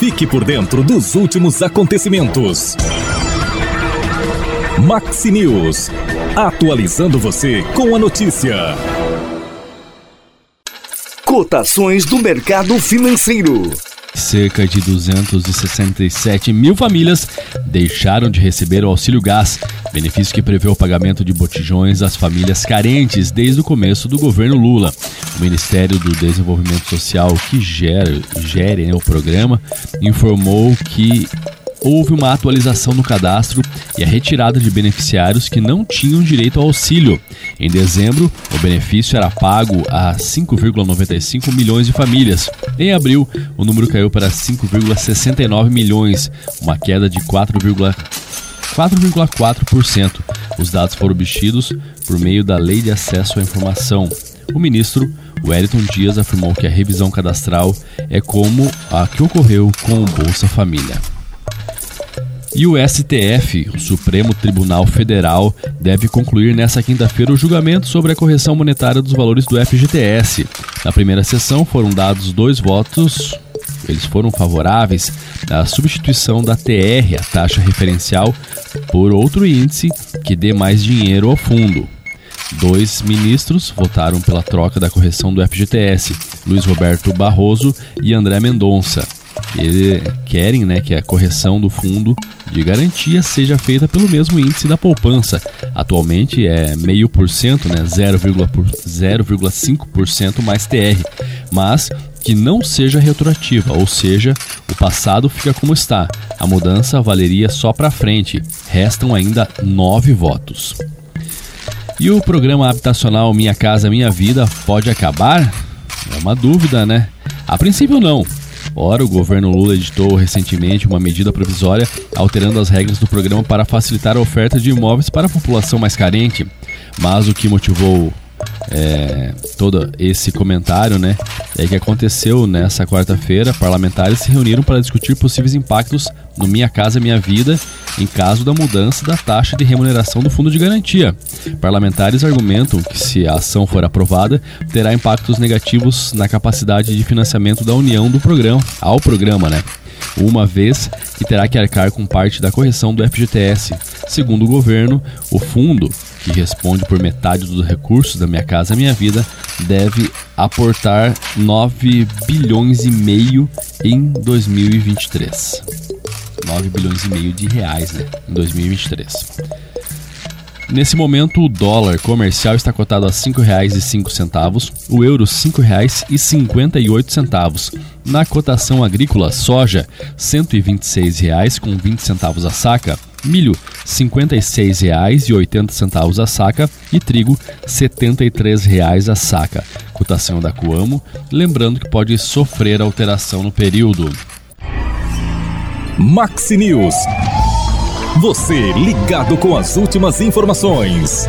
Fique por dentro dos últimos acontecimentos. Maxi News. Atualizando você com a notícia. Cotações do mercado financeiro. Cerca de 267 mil famílias deixaram de receber o auxílio gás, benefício que prevê o pagamento de botijões às famílias carentes desde o começo do governo Lula. O Ministério do Desenvolvimento Social, que gera, gere né, o programa, informou que houve uma atualização no cadastro e a retirada de beneficiários que não tinham direito ao auxílio. Em dezembro, o benefício era pago a 5,95 milhões de famílias. Em abril, o número caiu para 5,69 milhões, uma queda de 4,4%. Os dados foram obtidos por meio da Lei de Acesso à Informação. O ministro Wellington Dias afirmou que a revisão cadastral é como a que ocorreu com o Bolsa Família. E o STF, o Supremo Tribunal Federal, deve concluir nesta quinta-feira o julgamento sobre a correção monetária dos valores do FGTS. Na primeira sessão foram dados dois votos, eles foram favoráveis à substituição da TR, a taxa referencial, por outro índice que dê mais dinheiro ao fundo. Dois ministros votaram pela troca da correção do FGTS, Luiz Roberto Barroso e André Mendonça. Eles querem né, que a correção do fundo de garantia seja feita pelo mesmo índice da poupança. Atualmente é 0,5%, né, 0,5% mais TR, mas que não seja retroativa, ou seja, o passado fica como está. A mudança valeria só para frente. Restam ainda nove votos. E o programa habitacional Minha Casa Minha Vida pode acabar? É uma dúvida, né? A princípio não. Ora, o governo Lula editou recentemente uma medida provisória alterando as regras do programa para facilitar a oferta de imóveis para a população mais carente. Mas o que motivou é, todo esse comentário, né, é que aconteceu nessa quarta-feira, parlamentares se reuniram para discutir possíveis impactos no Minha Casa Minha Vida em caso da mudança da taxa de remuneração do fundo de garantia. Parlamentares argumentam que se a ação for aprovada, terá impactos negativos na capacidade de financiamento da União do programa, ao programa, né? Uma vez que terá que arcar com parte da correção do FGTS. Segundo o governo, o fundo que responde por metade dos recursos da Minha Casa Minha Vida, deve aportar 9 bilhões e meio em 2023. 9 bilhões e meio de reais, né, em 2023. Nesse momento, o dólar comercial está cotado a R$ 5,05, o euro R$ 5,58. Na cotação agrícola, soja R$ 126,20 a saca, milho R$ 56,80 a saca e trigo R$ 73,00 a saca. Cotação da Coamo, lembrando que pode sofrer alteração no período. Maxi News. Você ligado com as últimas informações.